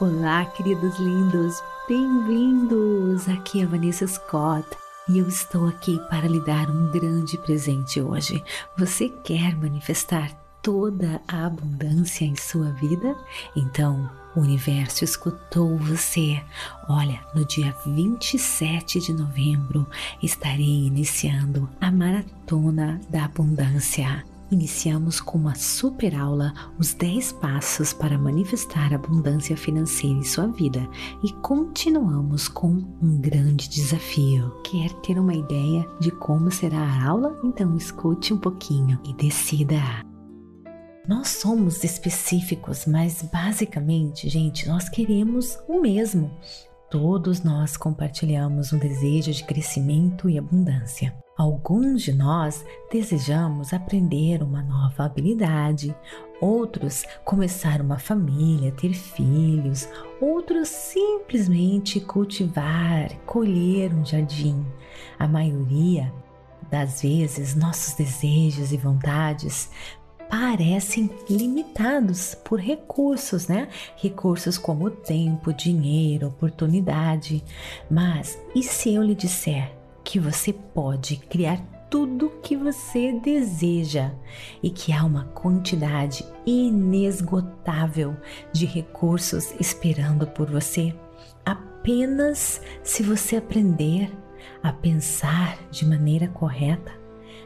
Olá, queridos lindos, bem-vindos! Aqui é Vanessa Scott e eu estou aqui para lhe dar um grande presente hoje. Você quer manifestar toda a abundância em sua vida? Então, o universo escutou você. Olha, no dia 27 de novembro estarei iniciando a Maratona da Abundância. Iniciamos com uma super aula os 10 passos para manifestar abundância financeira em sua vida e continuamos com um grande desafio. Quer ter uma ideia de como será a aula? Então escute um pouquinho e decida. Nós somos específicos, mas basicamente, gente, nós queremos o mesmo. Todos nós compartilhamos um desejo de crescimento e abundância. Alguns de nós desejamos aprender uma nova habilidade, outros começar uma família, ter filhos, outros simplesmente cultivar, colher um jardim. A maioria das vezes, nossos desejos e vontades parecem limitados por recursos, né? Recursos como tempo, dinheiro, oportunidade. Mas e se eu lhe disser que você pode criar tudo que você deseja e que há uma quantidade inesgotável de recursos esperando por você, apenas se você aprender a pensar de maneira correta.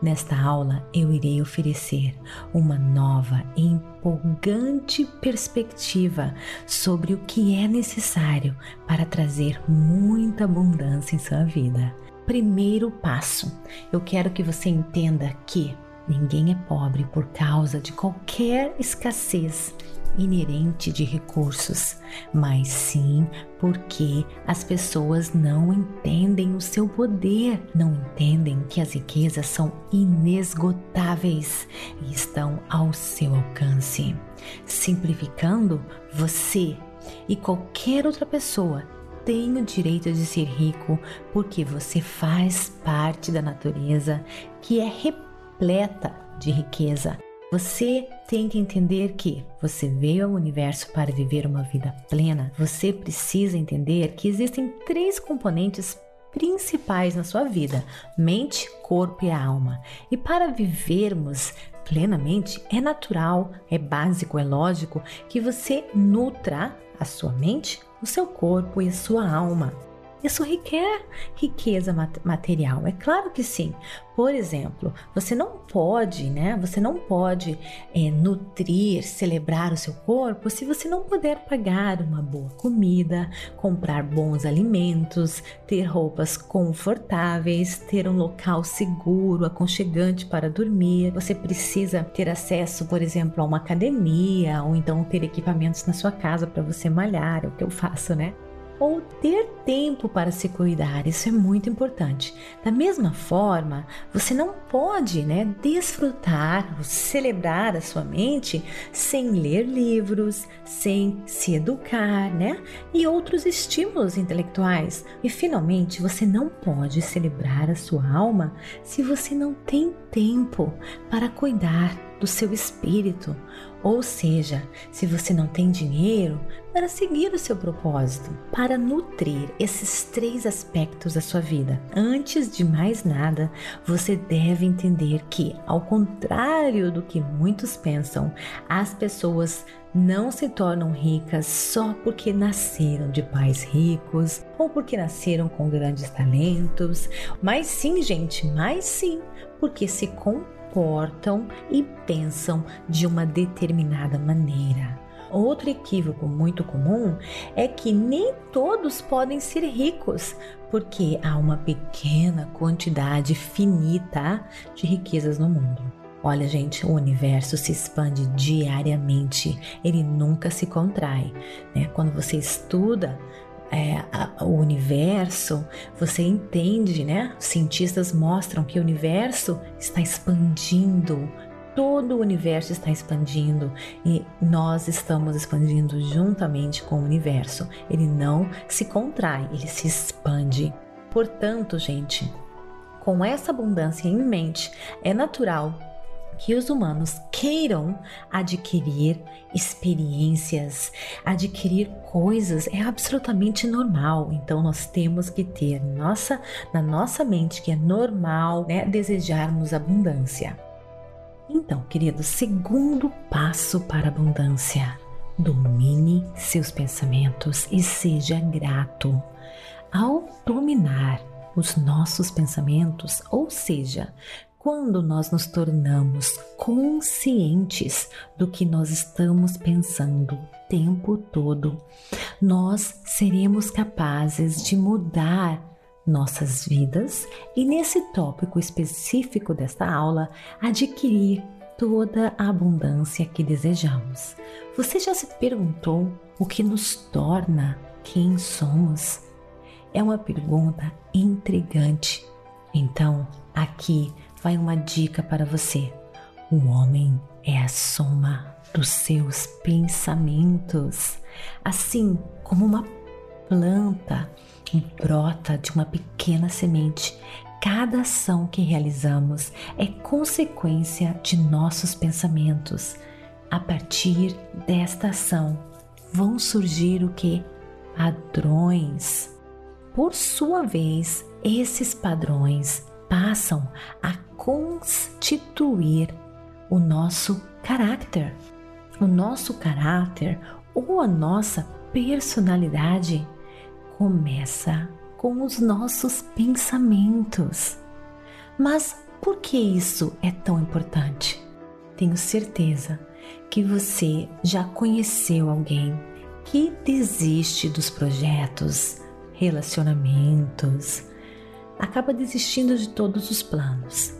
Nesta aula, eu irei oferecer uma nova e empolgante perspectiva sobre o que é necessário para trazer muita abundância em sua vida primeiro passo. Eu quero que você entenda que ninguém é pobre por causa de qualquer escassez inerente de recursos, mas sim porque as pessoas não entendem o seu poder, não entendem que as riquezas são inesgotáveis e estão ao seu alcance. Simplificando, você e qualquer outra pessoa tem o direito de ser rico porque você faz parte da natureza que é repleta de riqueza. Você tem que entender que você veio ao universo para viver uma vida plena. Você precisa entender que existem três componentes principais na sua vida: mente, corpo e alma. E para vivermos plenamente, é natural, é básico, é lógico que você nutra a sua mente, o seu corpo e a sua alma. Isso requer riqueza material, é claro que sim. Por exemplo, você não pode, né? Você não pode é, nutrir, celebrar o seu corpo se você não puder pagar uma boa comida, comprar bons alimentos, ter roupas confortáveis, ter um local seguro, aconchegante para dormir. Você precisa ter acesso, por exemplo, a uma academia ou então ter equipamentos na sua casa para você malhar, é o que eu faço, né? Ou ter tempo para se cuidar. Isso é muito importante. Da mesma forma, você não pode, né, desfrutar ou celebrar a sua mente sem ler livros, sem se educar, né, e outros estímulos intelectuais. E finalmente, você não pode celebrar a sua alma se você não tem tempo para cuidar do seu espírito. Ou seja, se você não tem dinheiro para seguir o seu propósito, para nutrir esses três aspectos da sua vida. Antes de mais nada, você deve entender que, ao contrário do que muitos pensam, as pessoas não se tornam ricas só porque nasceram de pais ricos ou porque nasceram com grandes talentos, mas sim, gente, mas sim, porque se comportam comportam e pensam de uma determinada maneira. Outro equívoco muito comum é que nem todos podem ser ricos, porque há uma pequena quantidade finita de riquezas no mundo. Olha, gente, o universo se expande diariamente, ele nunca se contrai. Né? Quando você estuda é, a, o universo, você entende, né? Cientistas mostram que o universo está expandindo, todo o universo está expandindo e nós estamos expandindo juntamente com o universo. Ele não se contrai, ele se expande. Portanto, gente, com essa abundância em mente, é natural que os humanos queiram adquirir experiências, adquirir coisas é absolutamente normal. Então nós temos que ter nossa na nossa mente que é normal, né, desejarmos abundância. Então, querido, segundo passo para abundância: domine seus pensamentos e seja grato. Ao dominar os nossos pensamentos, ou seja, quando nós nos tornamos conscientes do que nós estamos pensando o tempo todo, nós seremos capazes de mudar nossas vidas e, nesse tópico específico desta aula, adquirir toda a abundância que desejamos. Você já se perguntou o que nos torna quem somos? É uma pergunta intrigante. Então, aqui vai uma dica para você. O homem é a soma dos seus pensamentos, assim como uma planta brota de uma pequena semente. Cada ação que realizamos é consequência de nossos pensamentos. A partir desta ação vão surgir o que? Padrões. Por sua vez, esses padrões passam a constituir o nosso caráter. O nosso caráter ou a nossa personalidade começa com os nossos pensamentos. Mas por que isso é tão importante? Tenho certeza que você já conheceu alguém que desiste dos projetos, relacionamentos, acaba desistindo de todos os planos.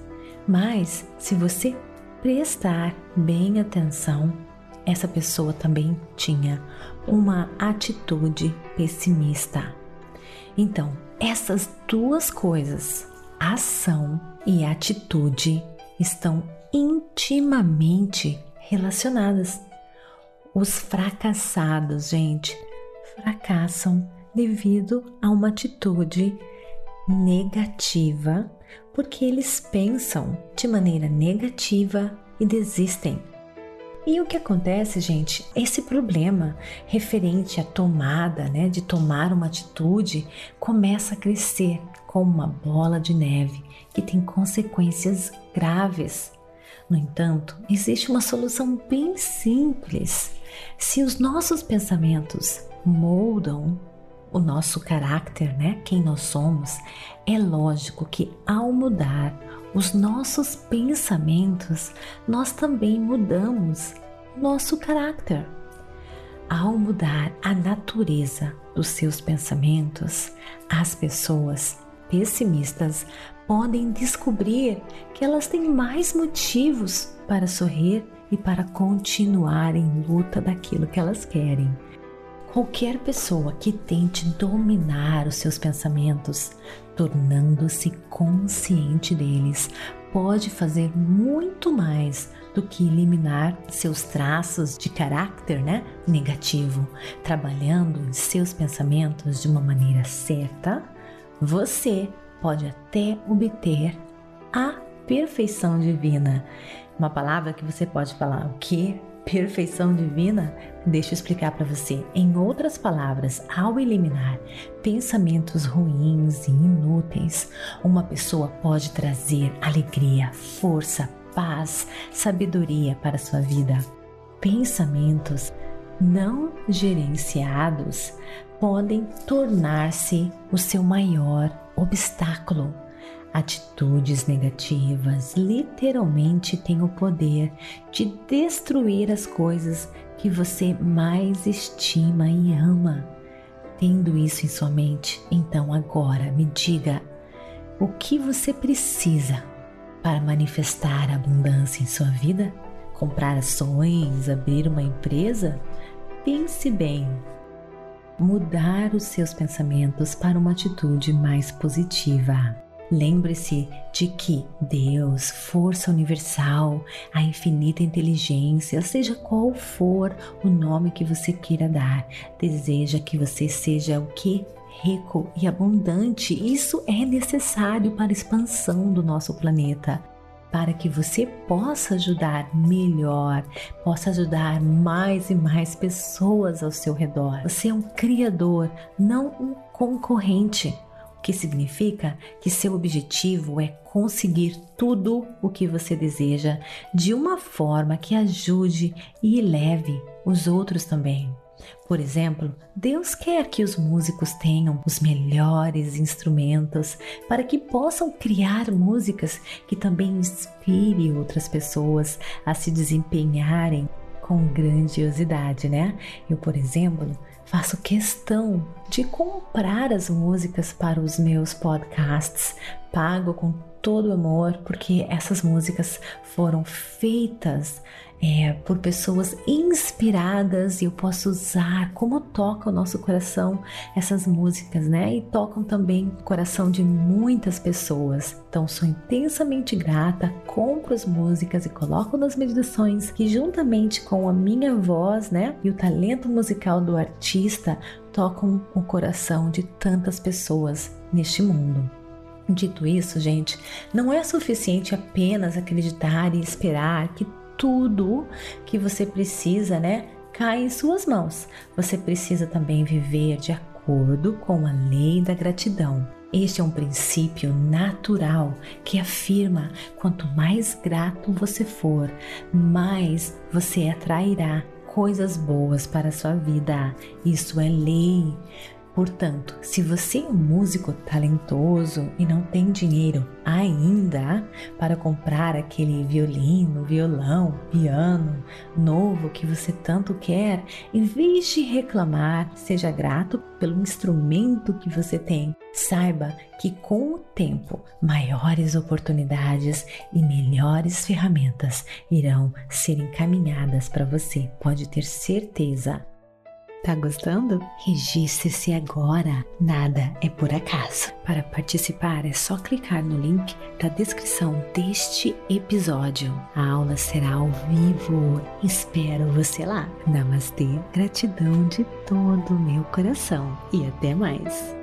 Mas se você prestar bem atenção, essa pessoa também tinha uma atitude pessimista. Então, essas duas coisas, ação e atitude, estão intimamente relacionadas. Os fracassados, gente, fracassam devido a uma atitude negativa, porque eles pensam de maneira negativa e desistem. E o que acontece, gente? Esse problema referente à tomada, né, de tomar uma atitude, começa a crescer como uma bola de neve que tem consequências graves. No entanto, existe uma solução bem simples. Se os nossos pensamentos moldam o nosso caráter, né? Quem nós somos, é lógico que ao mudar os nossos pensamentos, nós também mudamos nosso caráter. Ao mudar a natureza dos seus pensamentos, as pessoas pessimistas podem descobrir que elas têm mais motivos para sorrir e para continuar em luta daquilo que elas querem. Qualquer pessoa que tente dominar os seus pensamentos, tornando-se consciente deles, pode fazer muito mais do que eliminar seus traços de caráter né, negativo. Trabalhando em seus pensamentos de uma maneira certa, você pode até obter a perfeição divina. Uma palavra que você pode falar o que perfeição divina? Deixa eu explicar para você. Em outras palavras, ao eliminar pensamentos ruins e inúteis, uma pessoa pode trazer alegria, força, paz, sabedoria para sua vida. Pensamentos não gerenciados podem tornar-se o seu maior obstáculo Atitudes negativas literalmente têm o poder de destruir as coisas que você mais estima e ama. Tendo isso em sua mente, então agora me diga o que você precisa para manifestar abundância em sua vida? Comprar ações, abrir uma empresa? Pense bem. Mudar os seus pensamentos para uma atitude mais positiva. Lembre-se de que Deus, força universal, a infinita inteligência, seja qual for o nome que você queira dar, deseja que você seja o que? Rico e abundante. Isso é necessário para a expansão do nosso planeta. para que você possa ajudar melhor, possa ajudar mais e mais pessoas ao seu redor. Você é um criador, não um concorrente que significa que seu objetivo é conseguir tudo o que você deseja de uma forma que ajude e eleve os outros também. Por exemplo, Deus quer que os músicos tenham os melhores instrumentos para que possam criar músicas que também inspirem outras pessoas a se desempenharem com grandiosidade, né? Eu, por exemplo, faço questão de comprar as músicas para os meus podcasts, pago com todo amor, porque essas músicas foram feitas é, por pessoas inspiradas e eu posso usar como toca o nosso coração essas músicas, né? E tocam também o coração de muitas pessoas. Então sou intensamente grata, compro as músicas e coloco nas meditações que juntamente com a minha voz, né, e o talento musical do artista tocam o coração de tantas pessoas neste mundo. Dito isso, gente, não é suficiente apenas acreditar e esperar que tudo que você precisa, né, cai em suas mãos. Você precisa também viver de acordo com a lei da gratidão. Este é um princípio natural que afirma: quanto mais grato você for, mais você atrairá coisas boas para a sua vida. Isso é lei. Portanto, se você é um músico talentoso e não tem dinheiro ainda para comprar aquele violino, violão, piano novo que você tanto quer, em vez de reclamar, seja grato pelo instrumento que você tem. Saiba que com o tempo, maiores oportunidades e melhores ferramentas irão ser encaminhadas para você. Pode ter certeza. Tá gostando? Registre-se agora. Nada é por acaso. Para participar é só clicar no link da descrição deste episódio. A aula será ao vivo. Espero você lá. Namastê. Gratidão de todo o meu coração e até mais.